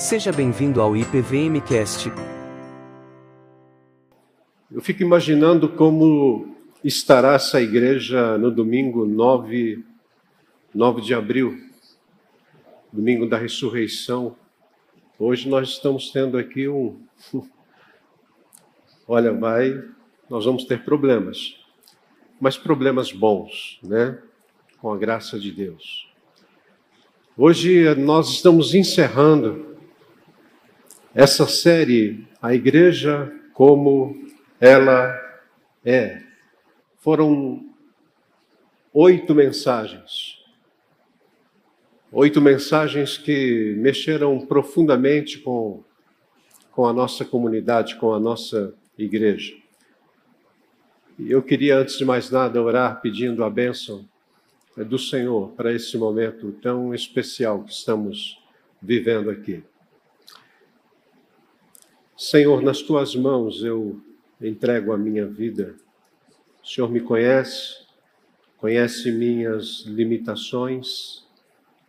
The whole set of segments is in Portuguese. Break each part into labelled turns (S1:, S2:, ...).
S1: Seja bem-vindo ao IPVMcast.
S2: Eu fico imaginando como estará essa igreja no domingo 9, 9 de abril, domingo da ressurreição. Hoje nós estamos tendo aqui um. Olha, vai, nós vamos ter problemas, mas problemas bons, né? Com a graça de Deus. Hoje nós estamos encerrando essa série, A Igreja como Ela é. Foram oito mensagens. Oito mensagens que mexeram profundamente com, com a nossa comunidade, com a nossa igreja. E eu queria, antes de mais nada, orar pedindo a bênção do Senhor para esse momento tão especial que estamos vivendo aqui. Senhor, nas tuas mãos eu entrego a minha vida. O Senhor me conhece, conhece minhas limitações,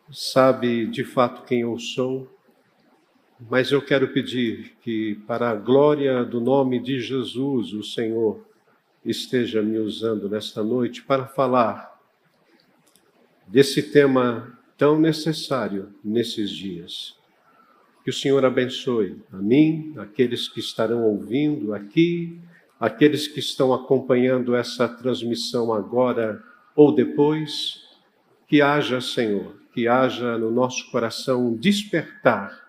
S2: sabe de fato quem eu sou, mas eu quero pedir que, para a glória do nome de Jesus, o Senhor esteja me usando nesta noite para falar desse tema tão necessário nesses dias. Que o Senhor abençoe a mim, aqueles que estarão ouvindo aqui, aqueles que estão acompanhando essa transmissão agora ou depois. Que haja, Senhor, que haja no nosso coração um despertar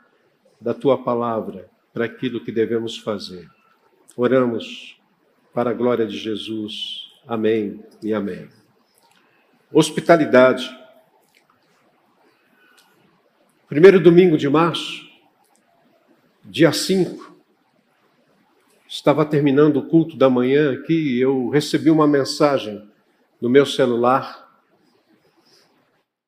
S2: da tua palavra para aquilo que devemos fazer. Oramos para a glória de Jesus. Amém e amém. Hospitalidade. Primeiro domingo de março, dia 5, estava terminando o culto da manhã aqui e eu recebi uma mensagem no meu celular.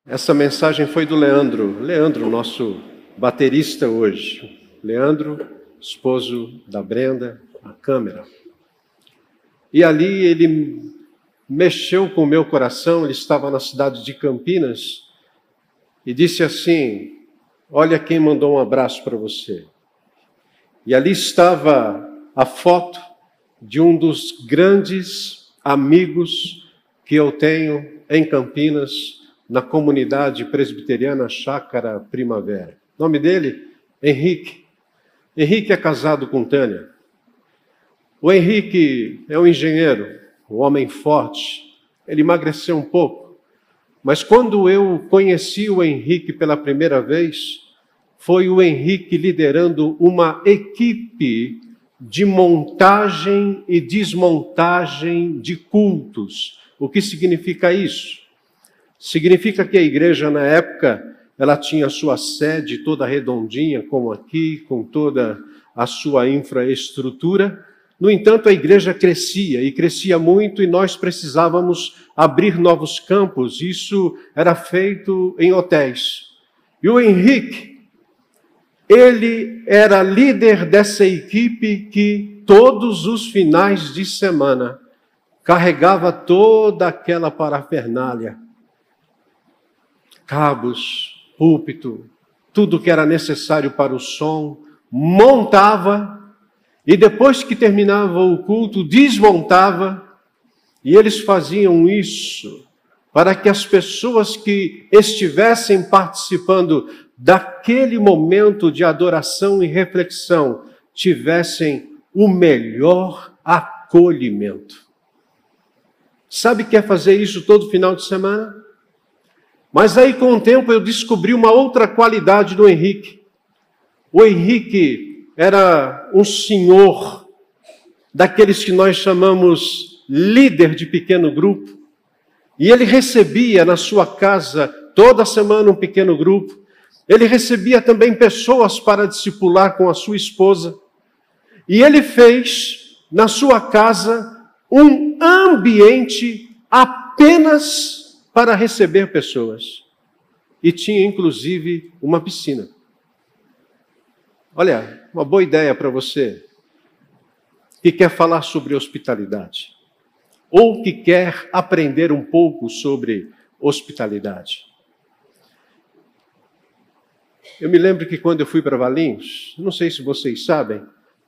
S2: Essa mensagem foi do Leandro, Leandro, nosso baterista hoje. Leandro, esposo da Brenda, a câmera. E ali ele mexeu com o meu coração, ele estava na cidade de Campinas e disse assim: Olha quem mandou um abraço para você. E ali estava a foto de um dos grandes amigos que eu tenho em Campinas, na comunidade presbiteriana Chácara Primavera. O nome dele? Henrique. Henrique é casado com Tânia. O Henrique é um engenheiro, um homem forte. Ele emagreceu um pouco. Mas quando eu conheci o Henrique pela primeira vez, foi o Henrique liderando uma equipe de montagem e desmontagem de cultos. O que significa isso? Significa que a igreja na época ela tinha sua sede toda redondinha, como aqui, com toda a sua infraestrutura. No entanto, a igreja crescia e crescia muito e nós precisávamos abrir novos campos. Isso era feito em hotéis. E o Henrique, ele era líder dessa equipe que todos os finais de semana carregava toda aquela parafernália. Cabos, púlpito, tudo que era necessário para o som, montava e depois que terminava o culto, desmontava, e eles faziam isso para que as pessoas que estivessem participando daquele momento de adoração e reflexão tivessem o melhor acolhimento. Sabe que é fazer isso todo final de semana? Mas aí, com o tempo, eu descobri uma outra qualidade do Henrique. O Henrique era um senhor daqueles que nós chamamos líder de pequeno grupo. E ele recebia na sua casa toda semana um pequeno grupo. Ele recebia também pessoas para discipular com a sua esposa. E ele fez na sua casa um ambiente apenas para receber pessoas. E tinha inclusive uma piscina. Olha, uma boa ideia para você que quer falar sobre hospitalidade ou que quer aprender um pouco sobre hospitalidade. Eu me lembro que quando eu fui para Valinhos, não sei se vocês sabem,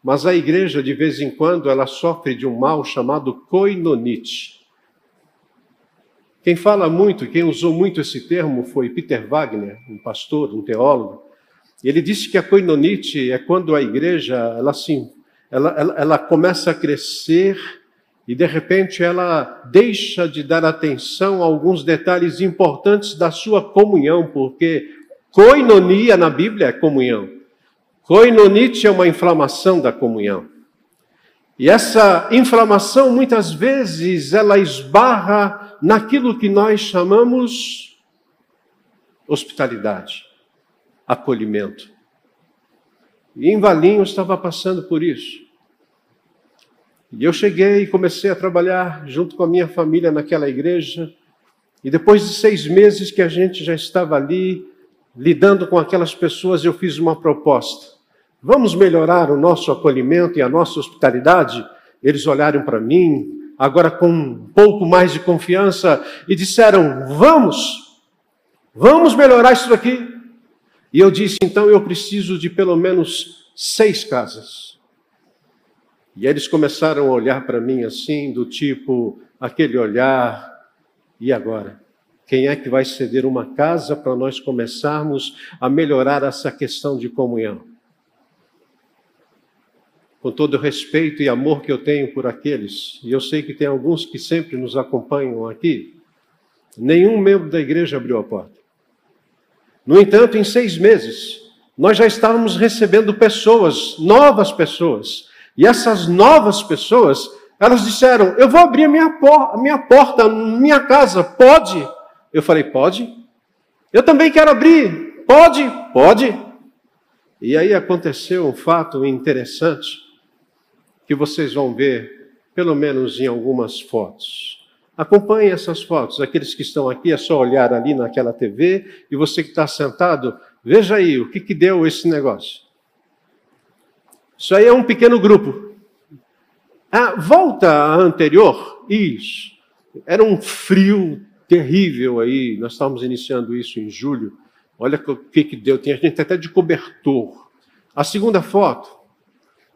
S2: mas a igreja de vez em quando ela sofre de um mal chamado coinonite. Quem fala muito, quem usou muito esse termo foi Peter Wagner, um pastor, um teólogo. Ele disse que a coinonite é quando a igreja ela, assim, ela, ela, ela começa a crescer e de repente ela deixa de dar atenção a alguns detalhes importantes da sua comunhão, porque coinonia na Bíblia é comunhão. Coinonite é uma inflamação da comunhão. E essa inflamação muitas vezes ela esbarra naquilo que nós chamamos hospitalidade, acolhimento. E em Valinho estava passando por isso. E eu cheguei e comecei a trabalhar junto com a minha família naquela igreja. E depois de seis meses que a gente já estava ali, lidando com aquelas pessoas, eu fiz uma proposta. Vamos melhorar o nosso acolhimento e a nossa hospitalidade? Eles olharam para mim, agora com um pouco mais de confiança, e disseram: Vamos, vamos melhorar isso aqui. E eu disse: Então eu preciso de pelo menos seis casas. E eles começaram a olhar para mim assim, do tipo, aquele olhar, e agora? Quem é que vai ceder uma casa para nós começarmos a melhorar essa questão de comunhão? Com todo o respeito e amor que eu tenho por aqueles, e eu sei que tem alguns que sempre nos acompanham aqui, nenhum membro da igreja abriu a porta. No entanto, em seis meses, nós já estávamos recebendo pessoas, novas pessoas, e essas novas pessoas, elas disseram: Eu vou abrir a minha, por minha porta, minha casa, pode? Eu falei: Pode. Eu também quero abrir, pode? Pode. E aí aconteceu um fato interessante que vocês vão ver, pelo menos em algumas fotos. Acompanhe essas fotos. Aqueles que estão aqui, é só olhar ali naquela TV. E você que está sentado, veja aí o que, que deu esse negócio. Isso aí é um pequeno grupo. Ah, volta anterior. Isso. Era um frio terrível aí. Nós estávamos iniciando isso em julho. Olha o que, que deu. Tinha gente até de cobertor. A segunda foto.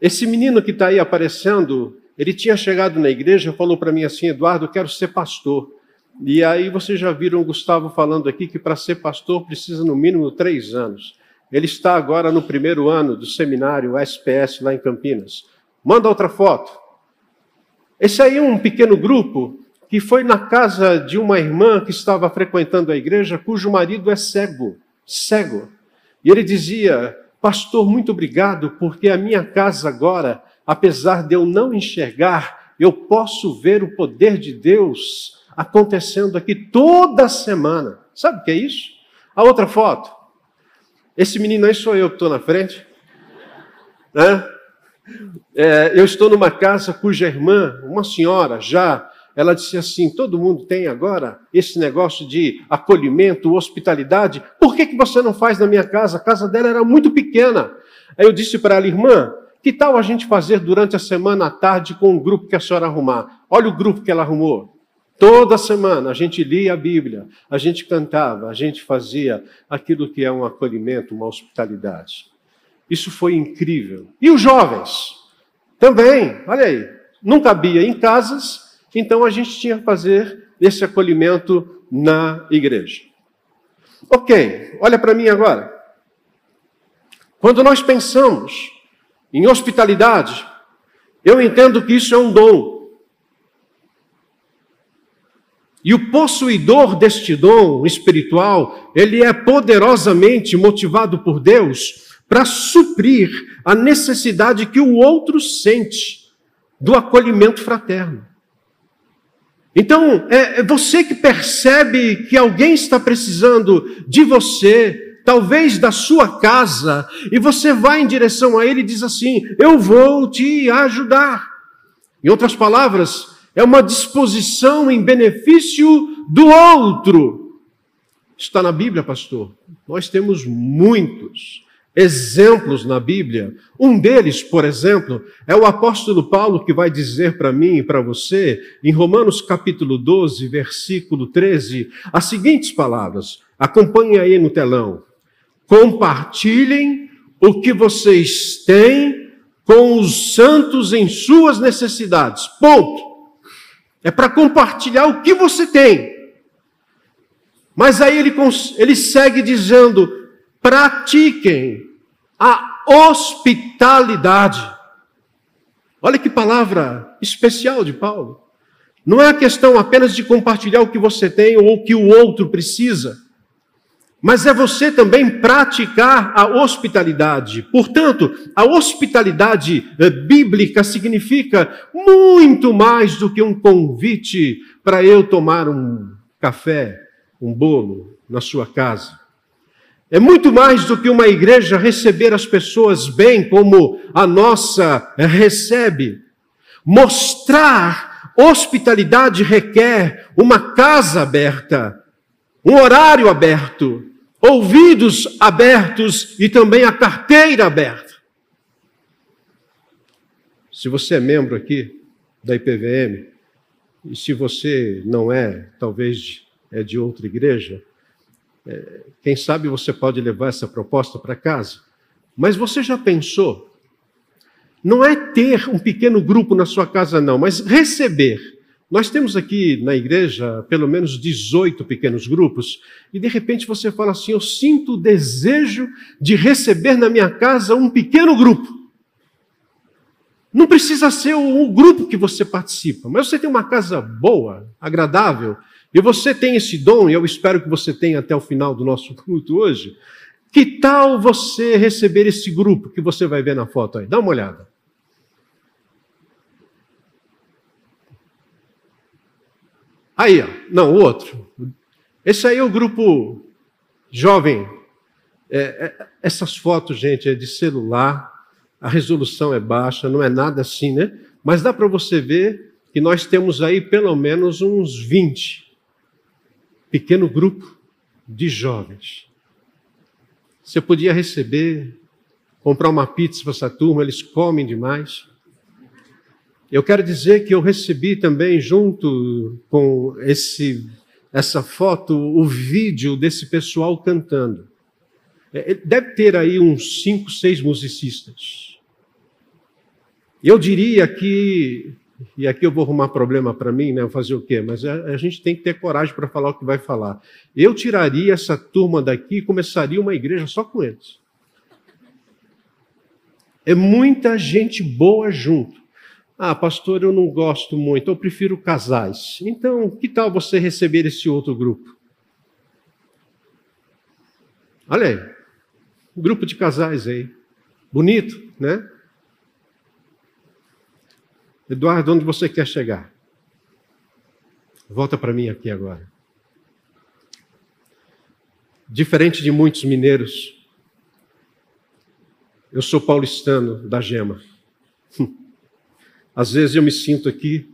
S2: Esse menino que está aí aparecendo, ele tinha chegado na igreja e falou para mim assim: Eduardo, eu quero ser pastor. E aí vocês já viram o Gustavo falando aqui que para ser pastor precisa no mínimo três anos. Ele está agora no primeiro ano do seminário SPS lá em Campinas. Manda outra foto. Esse aí é um pequeno grupo que foi na casa de uma irmã que estava frequentando a igreja, cujo marido é cego, cego. E ele dizia: Pastor, muito obrigado, porque a minha casa agora, apesar de eu não enxergar, eu posso ver o poder de Deus acontecendo aqui toda semana. Sabe o que é isso? A outra foto. Esse menino aí sou eu que estou na frente. Né? É, eu estou numa casa cuja irmã, uma senhora já, ela disse assim: todo mundo tem agora esse negócio de acolhimento, hospitalidade. Por que, que você não faz na minha casa? A casa dela era muito pequena. Aí eu disse para ela, irmã, que tal a gente fazer durante a semana à tarde com o grupo que a senhora arrumar? Olha o grupo que ela arrumou. Toda semana a gente lia a Bíblia, a gente cantava, a gente fazia aquilo que é um acolhimento, uma hospitalidade. Isso foi incrível. E os jovens? Também, olha aí, não cabia em casas, então a gente tinha que fazer esse acolhimento na igreja. Ok, olha para mim agora. Quando nós pensamos em hospitalidade, eu entendo que isso é um dom. E o possuidor deste dom espiritual, ele é poderosamente motivado por Deus para suprir a necessidade que o outro sente do acolhimento fraterno. Então, é, é você que percebe que alguém está precisando de você, talvez da sua casa, e você vai em direção a ele e diz assim: Eu vou te ajudar. Em outras palavras, é uma disposição em benefício do outro. Está na Bíblia, pastor. Nós temos muitos exemplos na Bíblia. Um deles, por exemplo, é o apóstolo Paulo que vai dizer para mim e para você, em Romanos capítulo 12, versículo 13, as seguintes palavras. Acompanhe aí no telão. compartilhem o que vocês têm com os santos em suas necessidades. Ponto. É para compartilhar o que você tem. Mas aí ele, ele segue dizendo: pratiquem a hospitalidade. Olha que palavra especial de Paulo. Não é a questão apenas de compartilhar o que você tem ou o que o outro precisa, mas é você também praticar a hospitalidade. Portanto, a hospitalidade eh, bíblica significa muito mais do que um convite para eu tomar um café, um bolo na sua casa. É muito mais do que uma igreja receber as pessoas bem como a nossa recebe. Mostrar Hospitalidade requer uma casa aberta, um horário aberto, ouvidos abertos e também a carteira aberta. Se você é membro aqui da IPVM, e se você não é, talvez é de outra igreja, quem sabe você pode levar essa proposta para casa. Mas você já pensou não é ter um pequeno grupo na sua casa, não, mas receber. Nós temos aqui na igreja pelo menos 18 pequenos grupos, e de repente você fala assim: Eu sinto o desejo de receber na minha casa um pequeno grupo. Não precisa ser o grupo que você participa, mas você tem uma casa boa, agradável, e você tem esse dom, e eu espero que você tenha até o final do nosso culto hoje. Que tal você receber esse grupo que você vai ver na foto aí? Dá uma olhada. Aí, ó, não, o outro. Esse aí é o grupo jovem. É, é, essas fotos, gente, é de celular, a resolução é baixa, não é nada assim, né? Mas dá para você ver que nós temos aí pelo menos uns 20 pequeno grupo de jovens. Você podia receber, comprar uma pizza para essa turma, eles comem demais. Eu quero dizer que eu recebi também, junto com esse, essa foto, o vídeo desse pessoal cantando. É, deve ter aí uns cinco, seis musicistas. Eu diria que, e aqui eu vou arrumar problema para mim, né? Fazer o quê? Mas a, a gente tem que ter coragem para falar o que vai falar. Eu tiraria essa turma daqui e começaria uma igreja só com eles. É muita gente boa junto. Ah, pastor, eu não gosto muito, eu prefiro casais. Então, que tal você receber esse outro grupo? Olha aí, um grupo de casais aí. Bonito, né? Eduardo, onde você quer chegar? Volta para mim aqui agora. Diferente de muitos mineiros, eu sou paulistano da Gema. Às vezes eu me sinto aqui,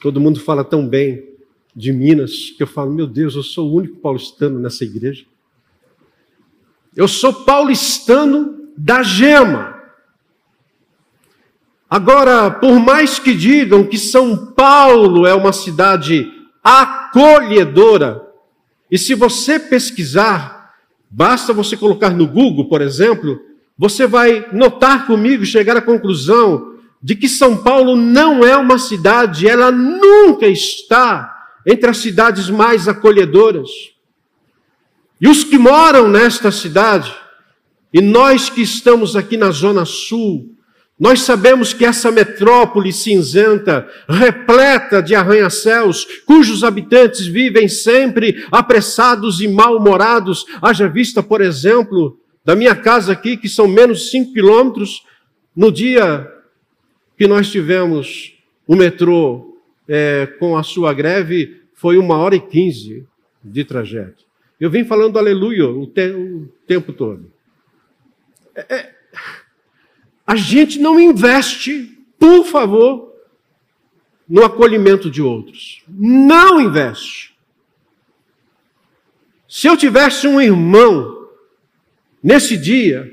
S2: todo mundo fala tão bem de Minas, que eu falo, meu Deus, eu sou o único paulistano nessa igreja. Eu sou paulistano da gema. Agora, por mais que digam que São Paulo é uma cidade acolhedora, e se você pesquisar, basta você colocar no Google, por exemplo, você vai notar comigo, chegar à conclusão de que São Paulo não é uma cidade, ela nunca está entre as cidades mais acolhedoras. E os que moram nesta cidade, e nós que estamos aqui na Zona Sul, nós sabemos que essa metrópole cinzenta, repleta de arranha-céus, cujos habitantes vivem sempre apressados e mal-humorados, haja vista, por exemplo, da minha casa aqui, que são menos de 5 quilômetros, no dia que nós tivemos o metrô é, com a sua greve foi uma hora e quinze de trajeto. Eu vim falando aleluia o, te o tempo todo. É, é, a gente não investe, por favor, no acolhimento de outros. Não investe. Se eu tivesse um irmão nesse dia,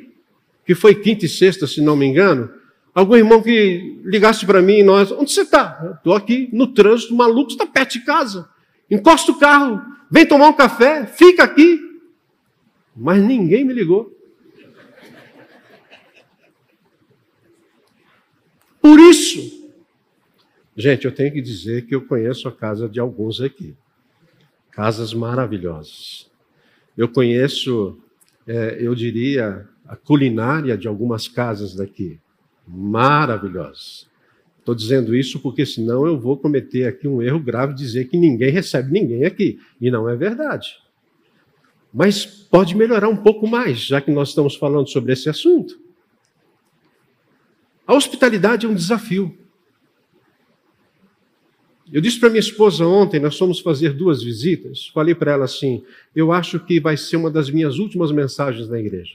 S2: que foi quinta e sexta, se não me engano, Algum irmão que ligasse para mim e nós, onde você está? Estou aqui no trânsito, maluco, está perto de casa. Encosta o carro, vem tomar um café, fica aqui. mas ninguém me ligou. Por isso, gente, eu tenho que dizer que eu conheço a casa de alguns aqui. Casas maravilhosas. Eu conheço, é, eu diria, a culinária de algumas casas daqui. Maravilhosas. Estou dizendo isso porque senão eu vou cometer aqui um erro grave dizer que ninguém recebe ninguém aqui. E não é verdade. Mas pode melhorar um pouco mais, já que nós estamos falando sobre esse assunto. A hospitalidade é um desafio. Eu disse para minha esposa ontem, nós fomos fazer duas visitas. Falei para ela assim: eu acho que vai ser uma das minhas últimas mensagens na igreja.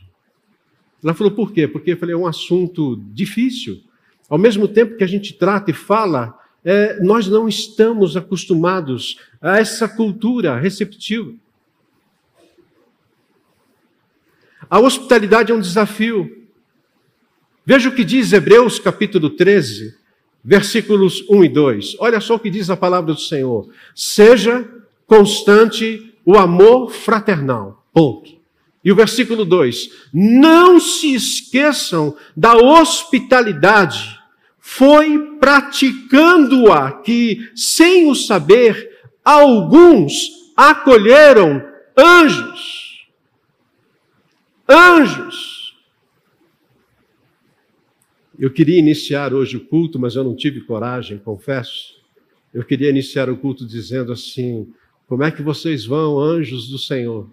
S2: Ela falou: por quê? Porque eu falei: é um assunto difícil. Ao mesmo tempo que a gente trata e fala, é, nós não estamos acostumados a essa cultura receptiva. A hospitalidade é um desafio. Veja o que diz Hebreus capítulo 13, versículos 1 e 2. Olha só o que diz a palavra do Senhor. Seja constante o amor fraternal. Ponto. E o versículo 2: Não se esqueçam da hospitalidade foi praticando-a que, sem o saber, alguns acolheram anjos. Anjos. Eu queria iniciar hoje o culto, mas eu não tive coragem, confesso. Eu queria iniciar o culto dizendo assim: Como é que vocês vão, anjos do Senhor?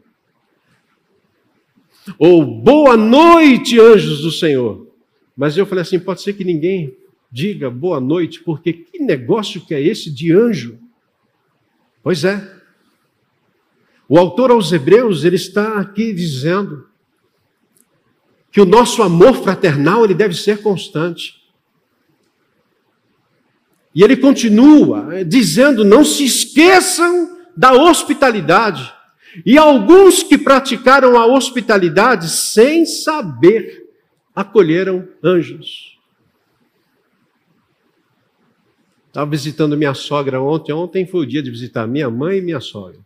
S2: Ou boa noite, anjos do Senhor. Mas eu falei assim: pode ser que ninguém diga boa noite, porque que negócio que é esse de anjo? Pois é. O autor aos Hebreus, ele está aqui dizendo que o nosso amor fraternal ele deve ser constante. E ele continua dizendo: não se esqueçam da hospitalidade. E alguns que praticaram a hospitalidade sem saber acolheram anjos. Estava visitando minha sogra ontem. Ontem foi o dia de visitar minha mãe e minha sogra.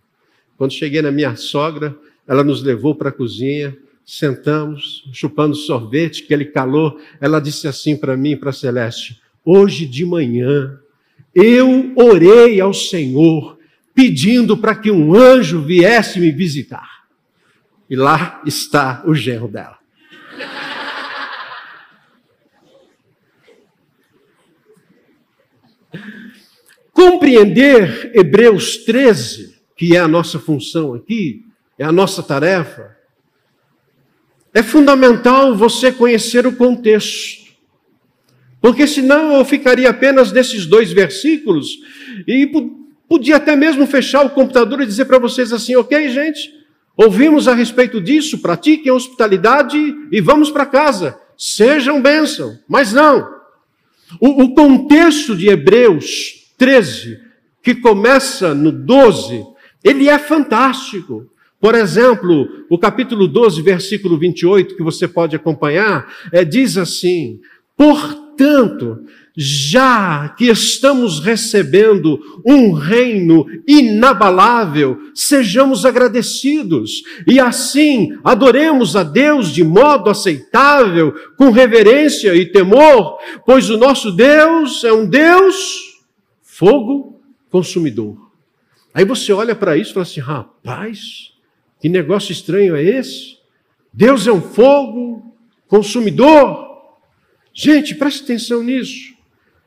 S2: Quando cheguei na minha sogra, ela nos levou para a cozinha, sentamos, chupando sorvete, aquele calor. Ela disse assim para mim, para Celeste: Hoje de manhã eu orei ao Senhor pedindo para que um anjo viesse me visitar. E lá está o genro dela. Compreender Hebreus 13, que é a nossa função aqui, é a nossa tarefa, é fundamental você conhecer o contexto. Porque senão eu ficaria apenas nesses dois versículos e podia até mesmo fechar o computador e dizer para vocês assim: ok, gente, ouvimos a respeito disso, pratiquem hospitalidade e vamos para casa. Sejam bênção. Mas não. O, o contexto de Hebreus 13, que começa no 12, ele é fantástico. Por exemplo, o capítulo 12, versículo 28, que você pode acompanhar, é, diz assim: Portanto, já que estamos recebendo um reino inabalável, sejamos agradecidos e assim adoremos a Deus de modo aceitável, com reverência e temor, pois o nosso Deus é um Deus fogo consumidor. Aí você olha para isso e fala assim: rapaz, que negócio estranho é esse? Deus é um fogo consumidor. Gente, preste atenção nisso.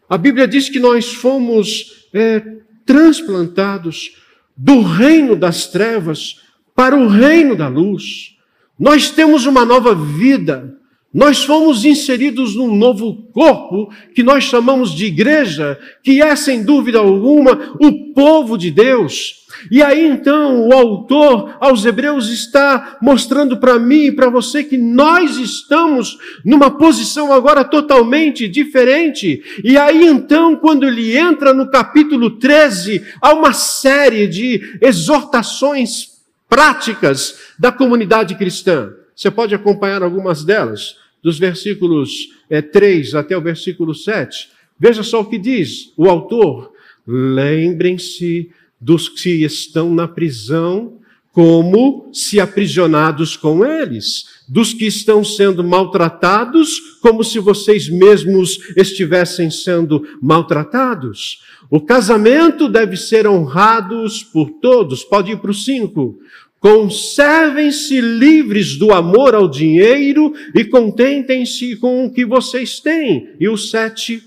S2: A Bíblia diz que nós fomos é, transplantados do reino das trevas para o reino da luz. Nós temos uma nova vida. Nós fomos inseridos num novo corpo que nós chamamos de igreja, que é sem dúvida alguma o povo de Deus. E aí então o autor aos Hebreus está mostrando para mim e para você que nós estamos numa posição agora totalmente diferente. E aí então, quando ele entra no capítulo 13, há uma série de exortações práticas da comunidade cristã. Você pode acompanhar algumas delas dos versículos é, 3 até o versículo 7. Veja só o que diz o autor. Lembrem-se dos que estão na prisão, como se aprisionados com eles, dos que estão sendo maltratados, como se vocês mesmos estivessem sendo maltratados. O casamento deve ser honrado por todos. Pode ir para o 5. Conservem-se livres do amor ao dinheiro e contentem-se com o que vocês têm. E o 7.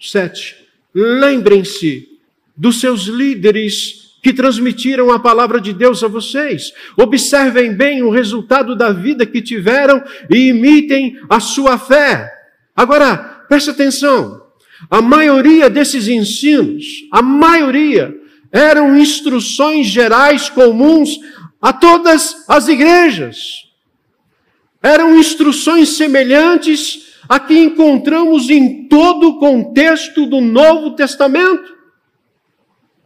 S2: 7. Lembrem-se dos seus líderes que transmitiram a palavra de Deus a vocês. Observem bem o resultado da vida que tiveram e imitem a sua fé. Agora, preste atenção. A maioria desses ensinos, a maioria, eram instruções gerais comuns a todas as igrejas. Eram instruções semelhantes a que encontramos em todo o contexto do Novo Testamento.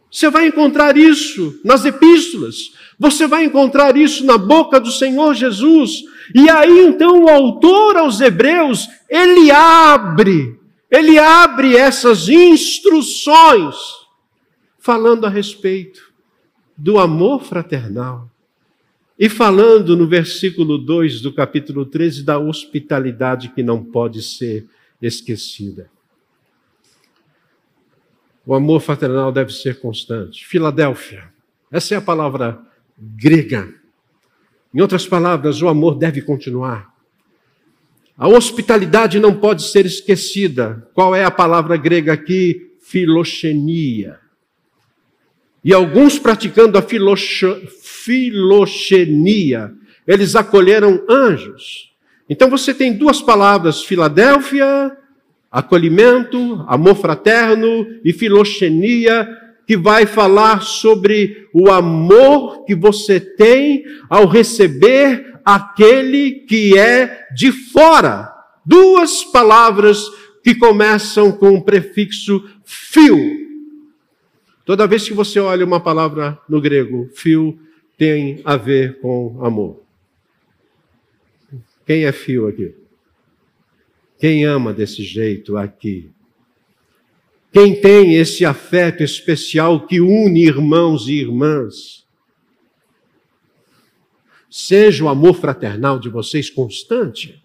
S2: Você vai encontrar isso nas epístolas, você vai encontrar isso na boca do Senhor Jesus. E aí então o autor aos Hebreus, ele abre, ele abre essas instruções, falando a respeito do amor fraternal. E falando no versículo 2 do capítulo 13 da hospitalidade que não pode ser esquecida. O amor fraternal deve ser constante. Filadélfia, essa é a palavra grega. Em outras palavras, o amor deve continuar. A hospitalidade não pode ser esquecida. Qual é a palavra grega aqui? Filoxenia. E alguns praticando a filoxenia, eles acolheram anjos. Então você tem duas palavras, Filadélfia acolhimento, amor fraterno e filoxenia, que vai falar sobre o amor que você tem ao receber aquele que é de fora. Duas palavras que começam com o prefixo fio. Toda vez que você olha uma palavra no grego, fio tem a ver com amor. Quem é fio aqui? Quem ama desse jeito aqui? Quem tem esse afeto especial que une irmãos e irmãs? Seja o amor fraternal de vocês constante.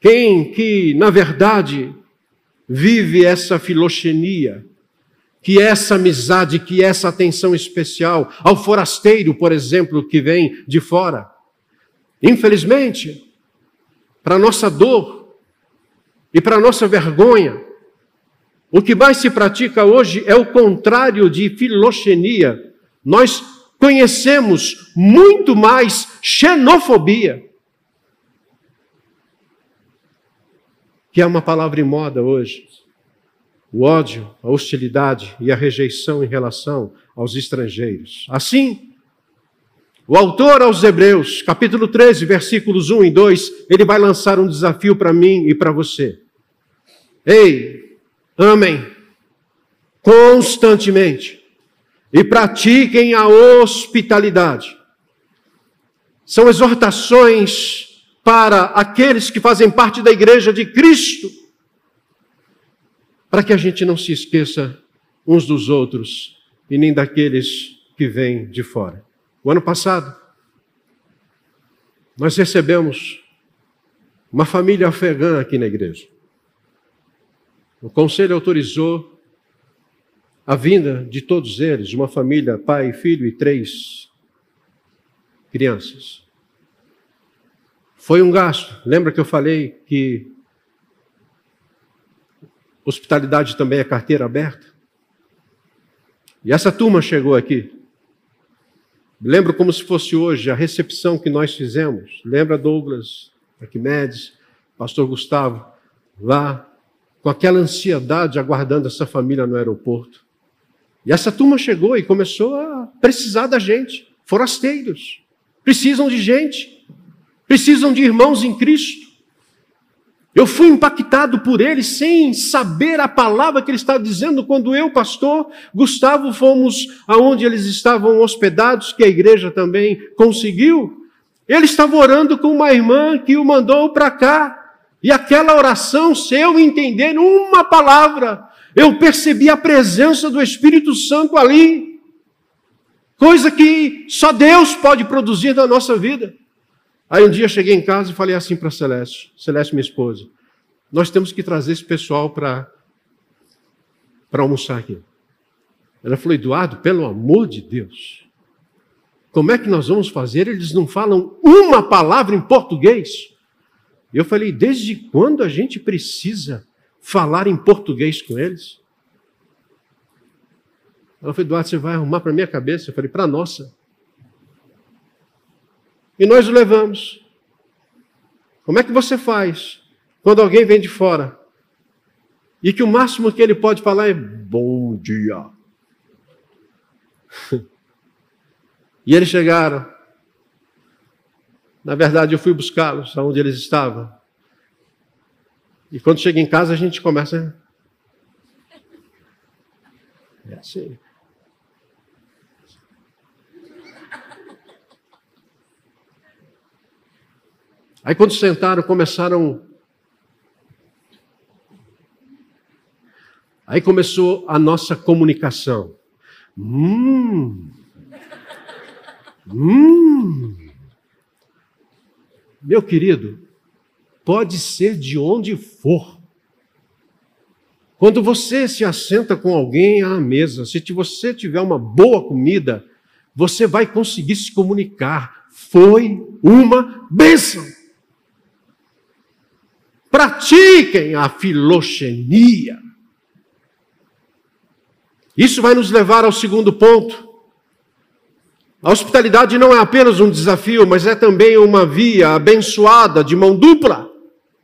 S2: Quem que, na verdade, vive essa filoxenia, que essa amizade, que essa atenção especial ao forasteiro, por exemplo, que vem de fora. Infelizmente, para nossa dor e para nossa vergonha, o que mais se pratica hoje é o contrário de filoxenia. Nós conhecemos muito mais xenofobia, que é uma palavra em moda hoje. O ódio, a hostilidade e a rejeição em relação aos estrangeiros. Assim, o autor aos Hebreus, capítulo 13, versículos 1 e 2, ele vai lançar um desafio para mim e para você. Ei, amem constantemente e pratiquem a hospitalidade. São exortações para aqueles que fazem parte da igreja de Cristo, para que a gente não se esqueça uns dos outros e nem daqueles que vêm de fora. O ano passado, nós recebemos uma família afegã aqui na igreja. O conselho autorizou a vinda de todos eles, uma família, pai, filho e três crianças. Foi um gasto. Lembra que eu falei que hospitalidade também é carteira aberta? E essa turma chegou aqui. Lembro como se fosse hoje a recepção que nós fizemos. Lembra Douglas, Arquimedes, Pastor Gustavo, lá, com aquela ansiedade aguardando essa família no aeroporto. E essa turma chegou e começou a precisar da gente. Forasteiros. Precisam de gente. Precisam de irmãos em Cristo. Eu fui impactado por ele sem saber a palavra que ele estava dizendo quando eu, pastor Gustavo, fomos aonde eles estavam hospedados, que a igreja também conseguiu. Ele estava orando com uma irmã que o mandou para cá. E aquela oração, se eu entender uma palavra, Eu percebi a presença do Espírito Santo ali. Coisa que só Deus pode produzir na nossa vida. Aí um dia cheguei em casa e falei assim para Celeste, Celeste, minha esposa, nós temos que trazer esse pessoal para para almoçar aqui. Ela falou, Eduardo, pelo amor de Deus, como é que nós vamos fazer? Eles não falam uma palavra em português. Eu falei, desde quando a gente precisa falar em português com eles? Ela falou, Eduardo, você vai arrumar para minha cabeça? Eu falei, para nossa. E nós o levamos. Como é que você faz quando alguém vem de fora e que o máximo que ele pode falar é bom dia? e eles chegaram. Na verdade, eu fui buscá-los aonde eles estavam. E quando chega em casa, a gente começa. É assim. Aí quando sentaram, começaram. Aí começou a nossa comunicação. Hum. Hum. Meu querido, pode ser de onde for. Quando você se assenta com alguém à mesa, se você tiver uma boa comida, você vai conseguir se comunicar. Foi uma bênção. Pratiquem a filoxenia. Isso vai nos levar ao segundo ponto. A hospitalidade não é apenas um desafio, mas é também uma via abençoada de mão dupla.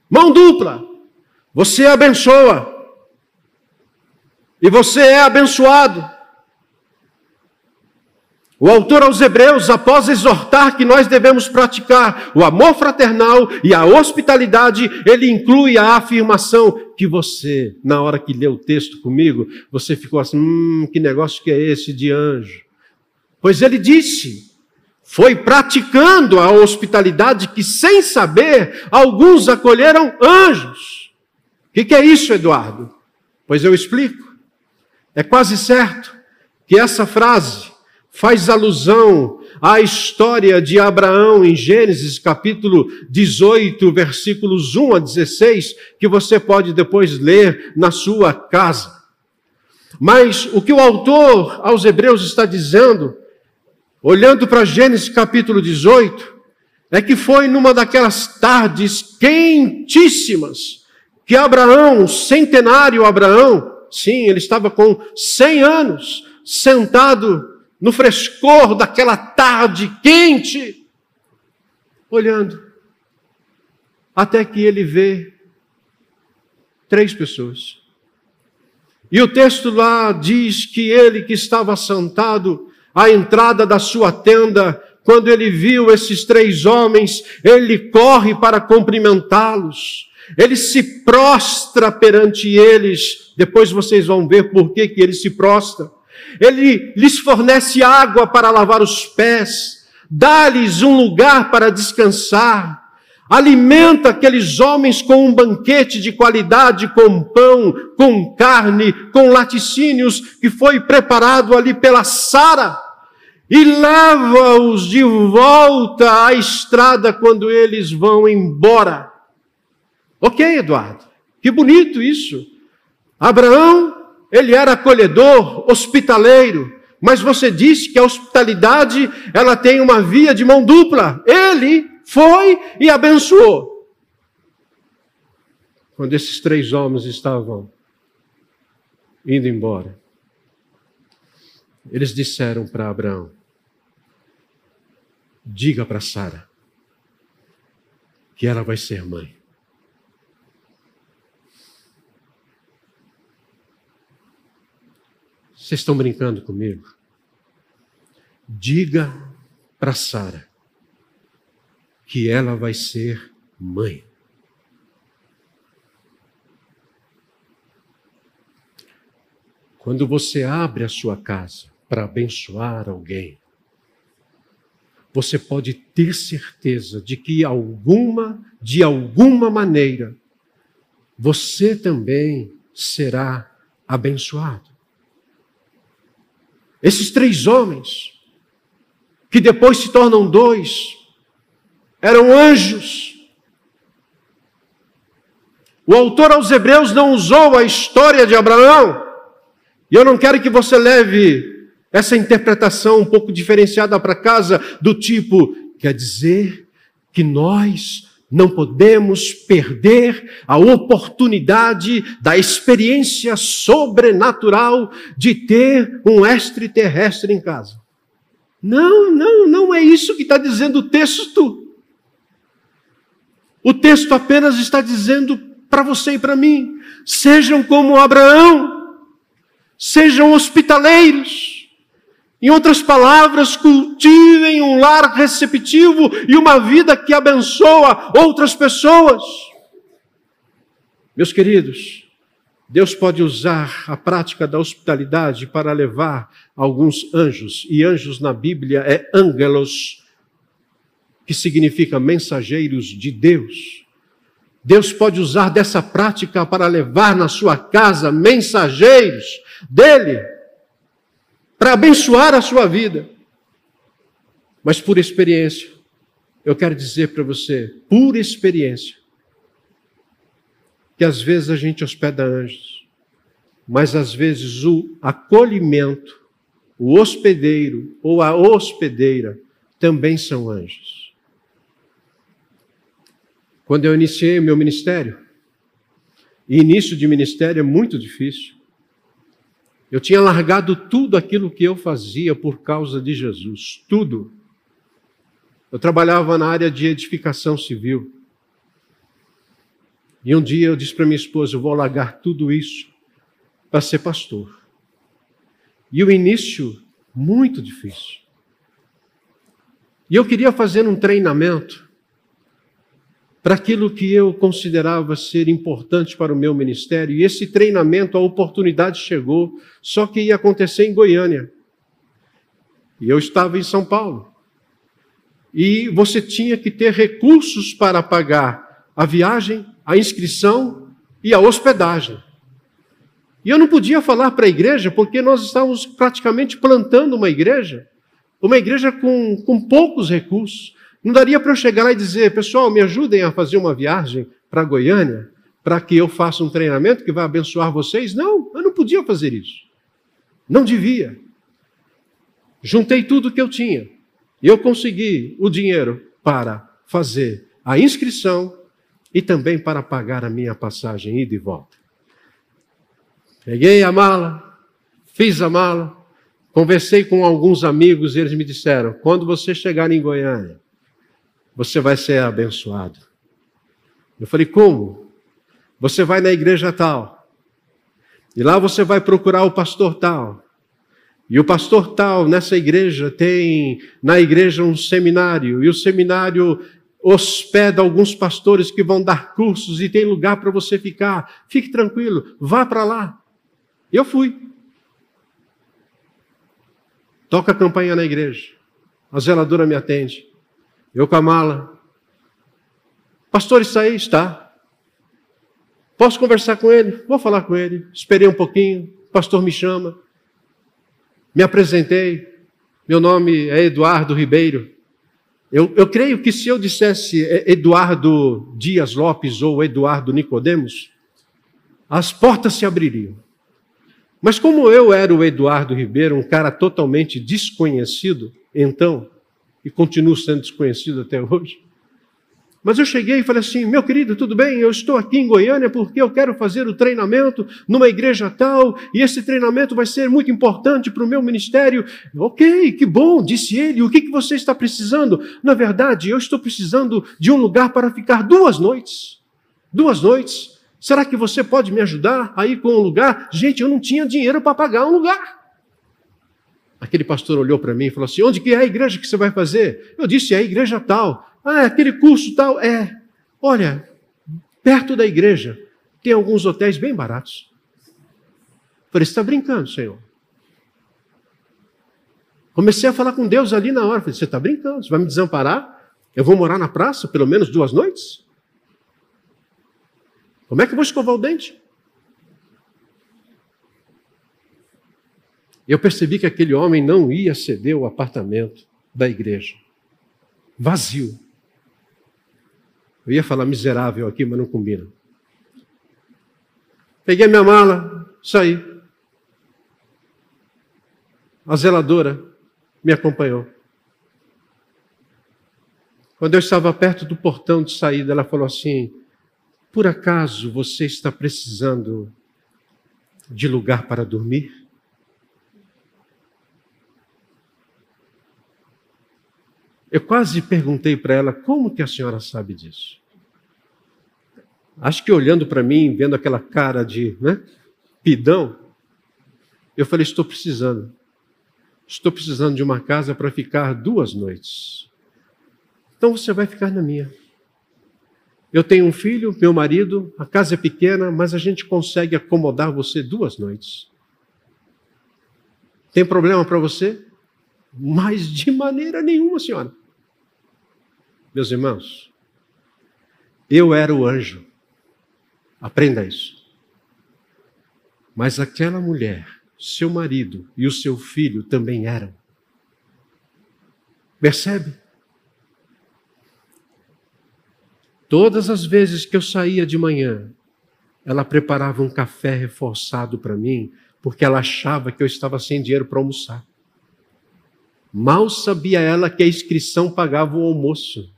S2: Mão dupla. Você abençoa. E você é abençoado. O autor aos Hebreus, após exortar que nós devemos praticar o amor fraternal e a hospitalidade, ele inclui a afirmação que você, na hora que leu o texto comigo, você ficou assim: hum, que negócio que é esse de anjo? Pois ele disse: foi praticando a hospitalidade que, sem saber, alguns acolheram anjos. O que, que é isso, Eduardo? Pois eu explico. É quase certo que essa frase faz alusão à história de Abraão em Gênesis capítulo 18, versículos 1 a 16, que você pode depois ler na sua casa. Mas o que o autor aos Hebreus está dizendo olhando para Gênesis capítulo 18, é que foi numa daquelas tardes quentíssimas que Abraão, centenário Abraão, sim, ele estava com 100 anos, sentado no frescor daquela tarde quente, olhando, até que ele vê três pessoas. E o texto lá diz que ele que estava sentado à entrada da sua tenda, quando ele viu esses três homens, ele corre para cumprimentá-los. Ele se prostra perante eles. Depois vocês vão ver por que, que ele se prostra. Ele lhes fornece água para lavar os pés, dá-lhes um lugar para descansar, alimenta aqueles homens com um banquete de qualidade, com pão, com carne, com laticínios que foi preparado ali pela Sara e leva-os de volta à estrada quando eles vão embora. Ok, Eduardo, que bonito isso. Abraão, ele era acolhedor, hospitaleiro, mas você disse que a hospitalidade, ela tem uma via de mão dupla. Ele foi e abençoou. Quando esses três homens estavam indo embora, eles disseram para Abraão: diga para Sara que ela vai ser mãe. Vocês estão brincando comigo? Diga para Sara que ela vai ser mãe. Quando você abre a sua casa para abençoar alguém, você pode ter certeza de que alguma, de alguma maneira, você também será abençoado. Esses três homens, que depois se tornam dois, eram anjos. O autor aos Hebreus não usou a história de Abraão, e eu não quero que você leve essa interpretação um pouco diferenciada para casa, do tipo, quer dizer que nós não podemos perder a oportunidade da experiência sobrenatural de ter um extraterrestre em casa. Não, não, não é isso que está dizendo o texto. O texto apenas está dizendo para você e para mim: sejam como Abraão, sejam hospitaleiros em outras palavras, cultivem um lar receptivo e uma vida que abençoa outras pessoas. Meus queridos, Deus pode usar a prática da hospitalidade para levar alguns anjos, e anjos na Bíblia é ângelos, que significa mensageiros de Deus. Deus pode usar dessa prática para levar na sua casa mensageiros dele para abençoar a sua vida. Mas por experiência, eu quero dizer para você, por experiência, que às vezes a gente hospeda anjos, mas às vezes o acolhimento, o hospedeiro ou a hospedeira também são anjos. Quando eu iniciei meu ministério, e início de ministério é muito difícil, eu tinha largado tudo aquilo que eu fazia por causa de Jesus, tudo. Eu trabalhava na área de edificação civil. E um dia eu disse para minha esposa: eu vou largar tudo isso para ser pastor. E o início, muito difícil. E eu queria fazer um treinamento para aquilo que eu considerava ser importante para o meu ministério. E esse treinamento, a oportunidade chegou, só que ia acontecer em Goiânia. E eu estava em São Paulo. E você tinha que ter recursos para pagar a viagem, a inscrição e a hospedagem. E eu não podia falar para a igreja, porque nós estávamos praticamente plantando uma igreja, uma igreja com, com poucos recursos. Não daria para eu chegar lá e dizer, pessoal, me ajudem a fazer uma viagem para Goiânia, para que eu faça um treinamento que vai abençoar vocês? Não, eu não podia fazer isso. Não devia. Juntei tudo que eu tinha e eu consegui o dinheiro para fazer a inscrição e também para pagar a minha passagem ida e volta. Peguei a mala, fiz a mala, conversei com alguns amigos e eles me disseram: quando você chegar em Goiânia, você vai ser abençoado. Eu falei, como? Você vai na igreja tal, e lá você vai procurar o pastor tal. E o pastor tal, nessa igreja, tem na igreja um seminário, e o seminário hospeda alguns pastores que vão dar cursos e tem lugar para você ficar. Fique tranquilo, vá para lá. Eu fui. Toca a campanha na igreja. A zeladora me atende. Eu com a mala. Pastor, isso aí está. Posso conversar com ele? Vou falar com ele. Esperei um pouquinho. O pastor me chama. Me apresentei. Meu nome é Eduardo Ribeiro. Eu, eu creio que se eu dissesse Eduardo Dias Lopes ou Eduardo Nicodemos, as portas se abririam. Mas como eu era o Eduardo Ribeiro, um cara totalmente desconhecido, então, e continuo sendo desconhecido até hoje. Mas eu cheguei e falei assim: meu querido, tudo bem? Eu estou aqui em Goiânia porque eu quero fazer o treinamento numa igreja tal, e esse treinamento vai ser muito importante para o meu ministério. Ok, que bom, disse ele. O que, que você está precisando? Na verdade, eu estou precisando de um lugar para ficar duas noites. Duas noites. Será que você pode me ajudar aí com um lugar? Gente, eu não tinha dinheiro para pagar um lugar. Aquele pastor olhou para mim e falou assim: onde que é a igreja que você vai fazer? Eu disse: é a igreja tal. Ah, é aquele curso tal. É. Olha, perto da igreja tem alguns hotéis bem baratos. Falei: você está brincando, Senhor? Comecei a falar com Deus ali na hora. Falei: você está brincando? Você vai me desamparar? Eu vou morar na praça pelo menos duas noites? Como é que eu vou escovar o dente? Eu percebi que aquele homem não ia ceder o apartamento da igreja. Vazio. Eu ia falar miserável aqui, mas não combina. Peguei minha mala, saí. A zeladora me acompanhou. Quando eu estava perto do portão de saída, ela falou assim: Por acaso você está precisando de lugar para dormir? Eu quase perguntei para ela: Como que a senhora sabe disso? Acho que olhando para mim, vendo aquela cara de né, pidão, eu falei: Estou precisando. Estou precisando de uma casa para ficar duas noites. Então você vai ficar na minha. Eu tenho um filho, meu marido, a casa é pequena, mas a gente consegue acomodar você duas noites. Tem problema para você? Mas de maneira nenhuma, senhora. Meus irmãos, eu era o anjo. Aprenda isso. Mas aquela mulher, seu marido e o seu filho também eram. Percebe? Todas as vezes que eu saía de manhã, ela preparava um café reforçado para mim, porque ela achava que eu estava sem dinheiro para almoçar. Mal sabia ela que a inscrição pagava o almoço.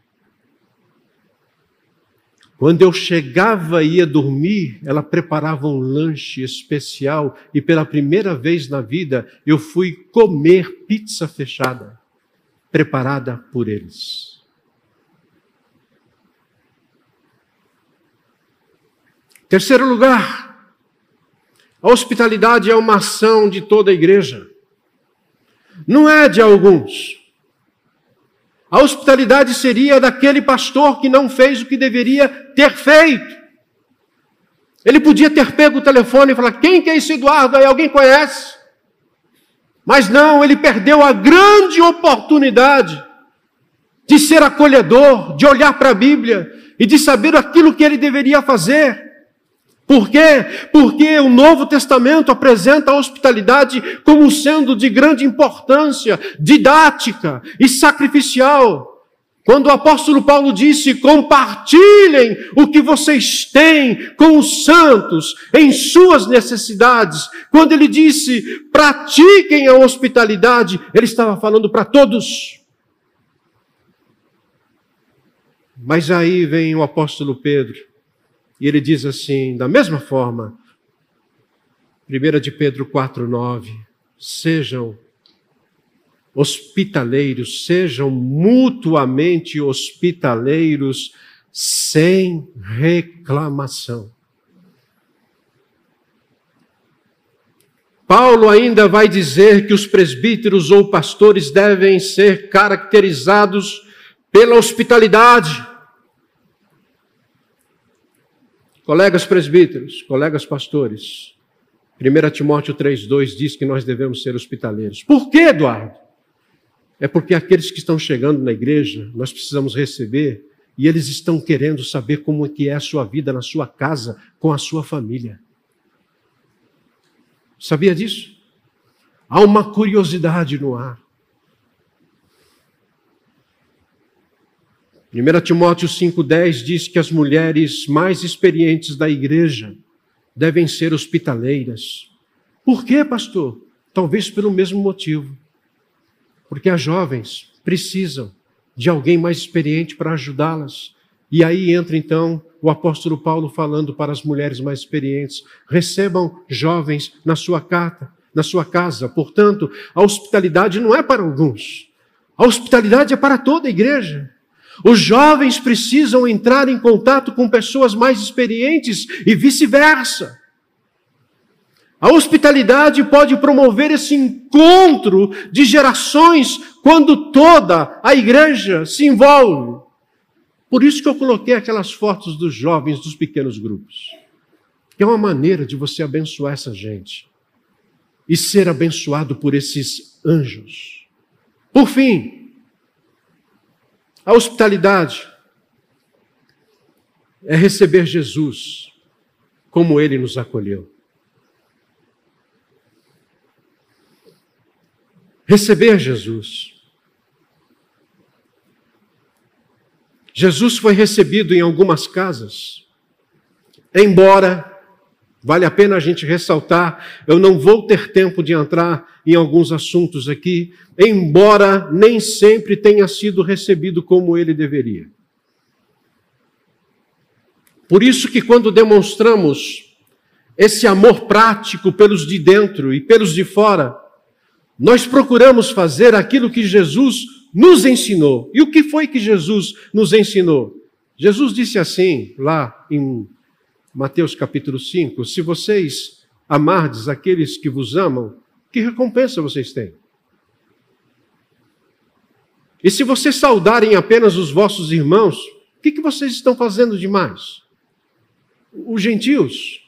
S2: Quando eu chegava e ia dormir, ela preparava um lanche especial e pela primeira vez na vida eu fui comer pizza fechada, preparada por eles. Terceiro lugar, a hospitalidade é uma ação de toda a igreja, não é de alguns. A hospitalidade seria daquele pastor que não fez o que deveria ter feito. Ele podia ter pego o telefone e falar: Quem que é esse Eduardo aí? Alguém conhece? Mas não, ele perdeu a grande oportunidade de ser acolhedor, de olhar para a Bíblia e de saber aquilo que ele deveria fazer. Por quê? Porque o Novo Testamento apresenta a hospitalidade como sendo de grande importância, didática e sacrificial. Quando o apóstolo Paulo disse: compartilhem o que vocês têm com os santos em suas necessidades, quando ele disse pratiquem a hospitalidade, ele estava falando para todos. Mas aí vem o apóstolo Pedro e ele diz assim, da mesma forma, 1 de Pedro 4,9: sejam hospitaleiros, sejam mutuamente hospitaleiros, sem reclamação. Paulo ainda vai dizer que os presbíteros ou pastores devem ser caracterizados pela hospitalidade. Colegas presbíteros, colegas pastores, 1 Timóteo 3,2 diz que nós devemos ser hospitaleiros. Por quê, Eduardo? É porque aqueles que estão chegando na igreja, nós precisamos receber e eles estão querendo saber como é que é a sua vida na sua casa, com a sua família. Sabia disso? Há uma curiosidade no ar. 1 Timóteo 5,10 diz que as mulheres mais experientes da igreja devem ser hospitaleiras. Por quê, pastor? Talvez pelo mesmo motivo. Porque as jovens precisam de alguém mais experiente para ajudá-las. E aí entra então o apóstolo Paulo falando para as mulheres mais experientes: recebam jovens na sua casa, na sua casa. Portanto, a hospitalidade não é para alguns. A hospitalidade é para toda a igreja. Os jovens precisam entrar em contato com pessoas mais experientes e vice-versa. A hospitalidade pode promover esse encontro de gerações quando toda a igreja se envolve. Por isso que eu coloquei aquelas fotos dos jovens dos pequenos grupos. Que é uma maneira de você abençoar essa gente e ser abençoado por esses anjos. Por fim, a hospitalidade é receber Jesus como ele nos acolheu. receber Jesus. Jesus foi recebido em algumas casas, embora Vale a pena a gente ressaltar, eu não vou ter tempo de entrar em alguns assuntos aqui, embora nem sempre tenha sido recebido como ele deveria. Por isso que quando demonstramos esse amor prático pelos de dentro e pelos de fora, nós procuramos fazer aquilo que Jesus nos ensinou. E o que foi que Jesus nos ensinou? Jesus disse assim, lá em Mateus capítulo 5: Se vocês amardes aqueles que vos amam, que recompensa vocês têm? E se vocês saudarem apenas os vossos irmãos, o que, que vocês estão fazendo demais? Os gentios,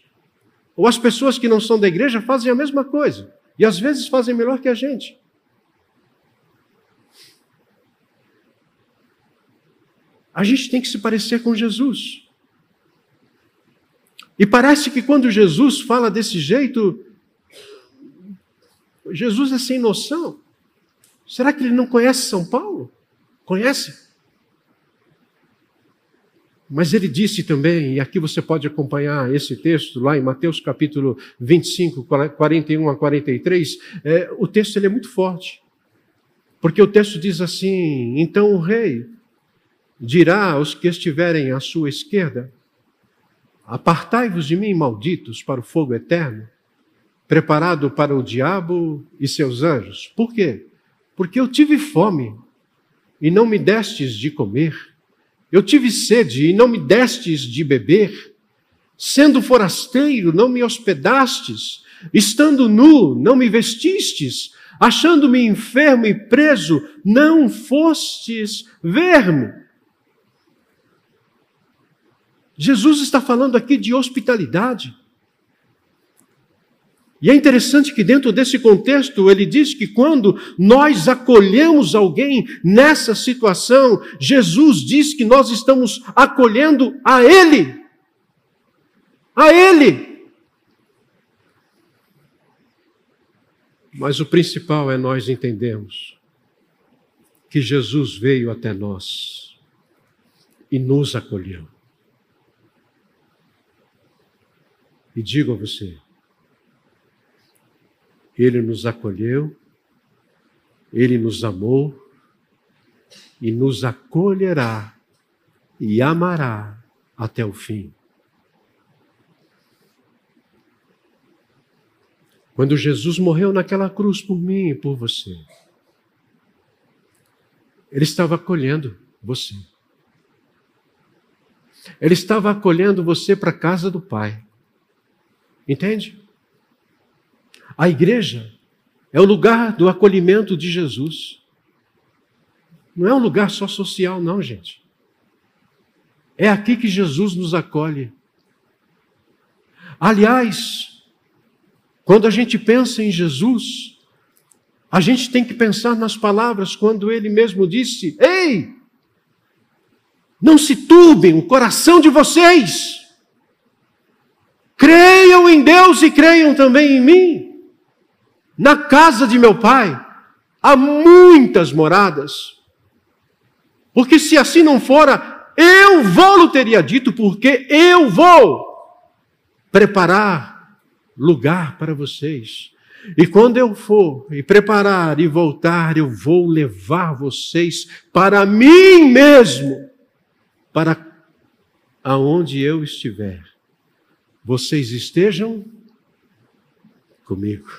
S2: ou as pessoas que não são da igreja, fazem a mesma coisa. E às vezes fazem melhor que a gente. A gente tem que se parecer com Jesus. E parece que quando Jesus fala desse jeito, Jesus é sem noção. Será que ele não conhece São Paulo? Conhece? Mas ele disse também, e aqui você pode acompanhar esse texto lá em Mateus capítulo 25, 41 a 43, é, o texto ele é muito forte. Porque o texto diz assim: Então o rei dirá aos que estiverem à sua esquerda: Apartai-vos de mim, malditos, para o fogo eterno, preparado para o diabo e seus anjos. Por quê? Porque eu tive fome e não me destes de comer. Eu tive sede e não me destes de beber. Sendo forasteiro, não me hospedastes. Estando nu, não me vestistes. Achando-me enfermo e preso, não fostes ver-me. Jesus está falando aqui de hospitalidade. E é interessante que, dentro desse contexto, ele diz que quando nós acolhemos alguém nessa situação, Jesus diz que nós estamos acolhendo a Ele. A Ele. Mas o principal é nós entendermos que Jesus veio até nós e nos acolheu. E digo a você, Ele nos acolheu, Ele nos amou e nos acolherá e amará até o fim. Quando Jesus morreu naquela cruz por mim e por você, Ele estava acolhendo você. Ele estava acolhendo você para a casa do Pai. Entende? A igreja é o lugar do acolhimento de Jesus. Não é um lugar só social, não, gente. É aqui que Jesus nos acolhe. Aliás, quando a gente pensa em Jesus, a gente tem que pensar nas palavras quando ele mesmo disse: Ei, não se turbem o coração de vocês. Creiam em Deus e creiam também em mim. Na casa de meu pai há muitas moradas. Porque se assim não fora, eu vou teria dito, porque eu vou preparar lugar para vocês. E quando eu for e preparar e voltar, eu vou levar vocês para mim mesmo, para aonde eu estiver vocês estejam comigo.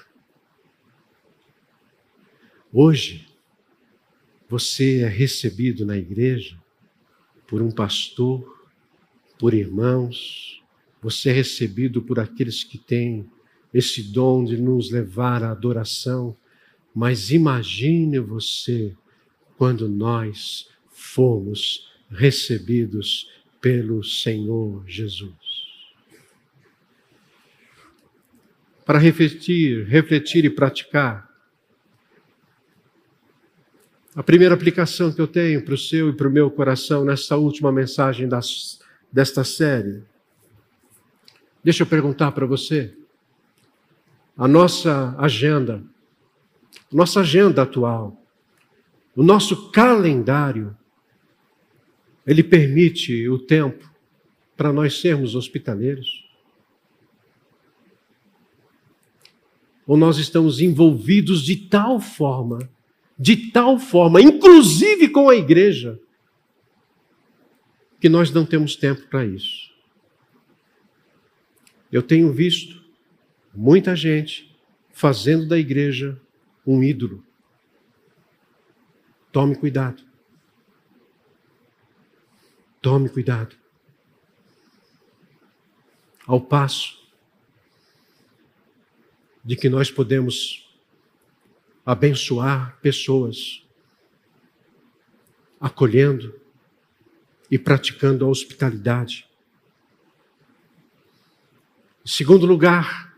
S2: Hoje, você é recebido na igreja por um pastor, por irmãos, você é recebido por aqueles que têm esse dom de nos levar à adoração. Mas imagine você quando nós fomos recebidos pelo Senhor Jesus. Para refletir, refletir e praticar. A primeira aplicação que eu tenho para o seu e para o meu coração nesta última mensagem das, desta série. Deixa eu perguntar para você. A nossa agenda nossa agenda atual, o nosso calendário, ele permite o tempo para nós sermos hospitaleiros? Ou nós estamos envolvidos de tal forma, de tal forma, inclusive com a igreja, que nós não temos tempo para isso? Eu tenho visto muita gente fazendo da igreja um ídolo. Tome cuidado. Tome cuidado. Ao passo de que nós podemos abençoar pessoas, acolhendo e praticando a hospitalidade. Em segundo lugar,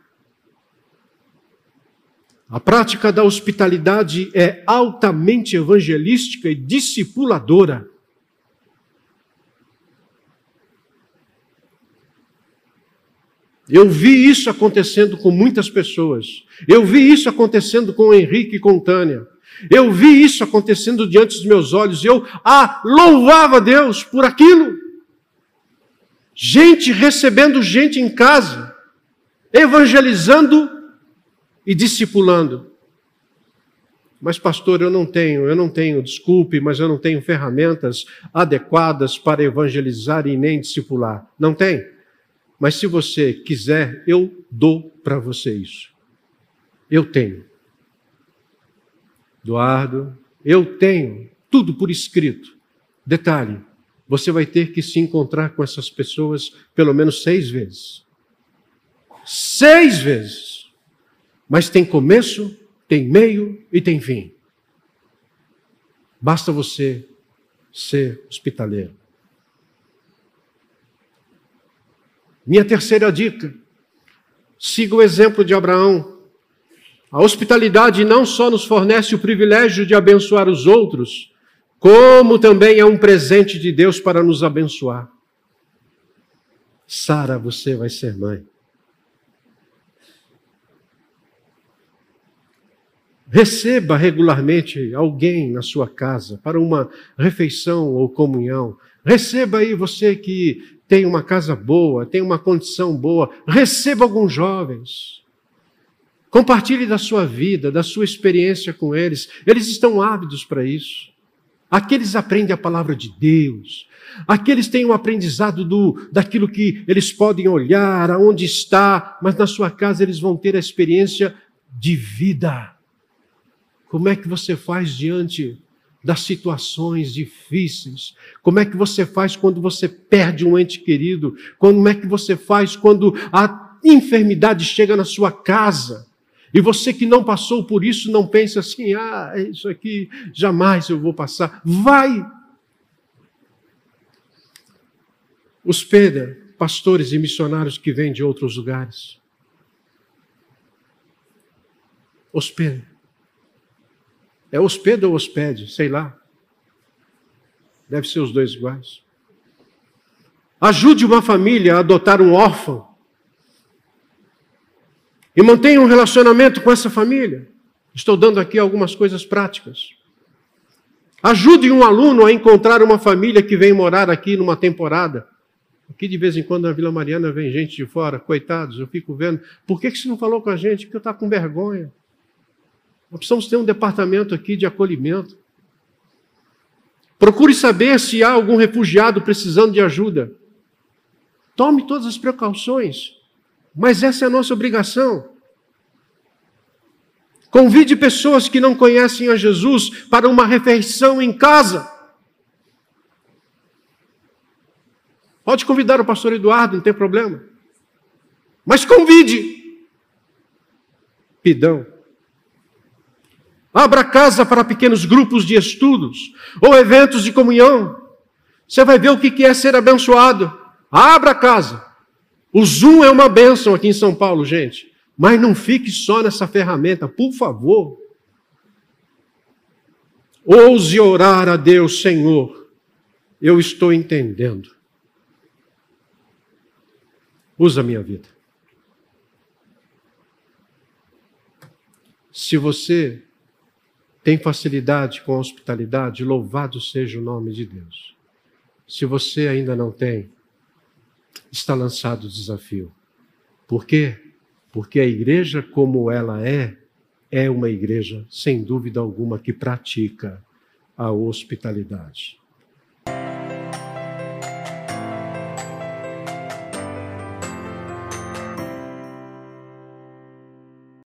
S2: a prática da hospitalidade é altamente evangelística e discipuladora. Eu vi isso acontecendo com muitas pessoas. Eu vi isso acontecendo com o Henrique e com Tânia. Eu vi isso acontecendo diante dos meus olhos. Eu ah, louvava Deus por aquilo. Gente recebendo gente em casa, evangelizando e discipulando. Mas, pastor, eu não tenho, eu não tenho, desculpe, mas eu não tenho ferramentas adequadas para evangelizar e nem discipular. Não tem? Mas se você quiser, eu dou para você isso. Eu tenho. Eduardo, eu tenho tudo por escrito. Detalhe: você vai ter que se encontrar com essas pessoas pelo menos seis vezes. Seis vezes. Mas tem começo, tem meio e tem fim. Basta você ser hospitaleiro. Minha terceira dica: siga o exemplo de Abraão. A hospitalidade não só nos fornece o privilégio de abençoar os outros, como também é um presente de Deus para nos abençoar. Sara, você vai ser mãe. Receba regularmente alguém na sua casa para uma refeição ou comunhão. Receba aí você que tem uma casa boa, tem uma condição boa, receba alguns jovens. Compartilhe da sua vida, da sua experiência com eles. Eles estão ávidos para isso. Aqueles aprendem a palavra de Deus. Aqueles têm um aprendizado do, daquilo que eles podem olhar, aonde está, mas na sua casa eles vão ter a experiência de vida. Como é que você faz diante das situações difíceis? Como é que você faz quando você perde um ente querido? Como é que você faz quando a enfermidade chega na sua casa? E você que não passou por isso, não pensa assim: ah, isso aqui jamais eu vou passar. Vai! Hospeda pastores e missionários que vêm de outros lugares. Hospeda. É hospeda ou hospede? Sei lá. Deve ser os dois iguais. Ajude uma família a adotar um órfão. E mantenha um relacionamento com essa família. Estou dando aqui algumas coisas práticas. Ajude um aluno a encontrar uma família que vem morar aqui numa temporada. Aqui de vez em quando na Vila Mariana vem gente de fora, coitados, eu fico vendo. Por que, que você não falou com a gente? Porque eu estou com vergonha. Nós precisamos ter um departamento aqui de acolhimento. Procure saber se há algum refugiado precisando de ajuda. Tome todas as precauções, mas essa é a nossa obrigação. Convide pessoas que não conhecem a Jesus para uma refeição em casa. Pode convidar o pastor Eduardo, não tem problema. Mas convide. Pidão. Abra casa para pequenos grupos de estudos ou eventos de comunhão. Você vai ver o que é ser abençoado. Abra casa. O Zoom é uma bênção aqui em São Paulo, gente. Mas não fique só nessa ferramenta, por favor. Ouse orar a Deus, Senhor. Eu estou entendendo. Usa a minha vida. Se você tem facilidade com a hospitalidade, louvado seja o nome de Deus. Se você ainda não tem, está lançado o desafio. Por quê? Porque a igreja, como ela é, é uma igreja, sem dúvida alguma, que pratica a hospitalidade.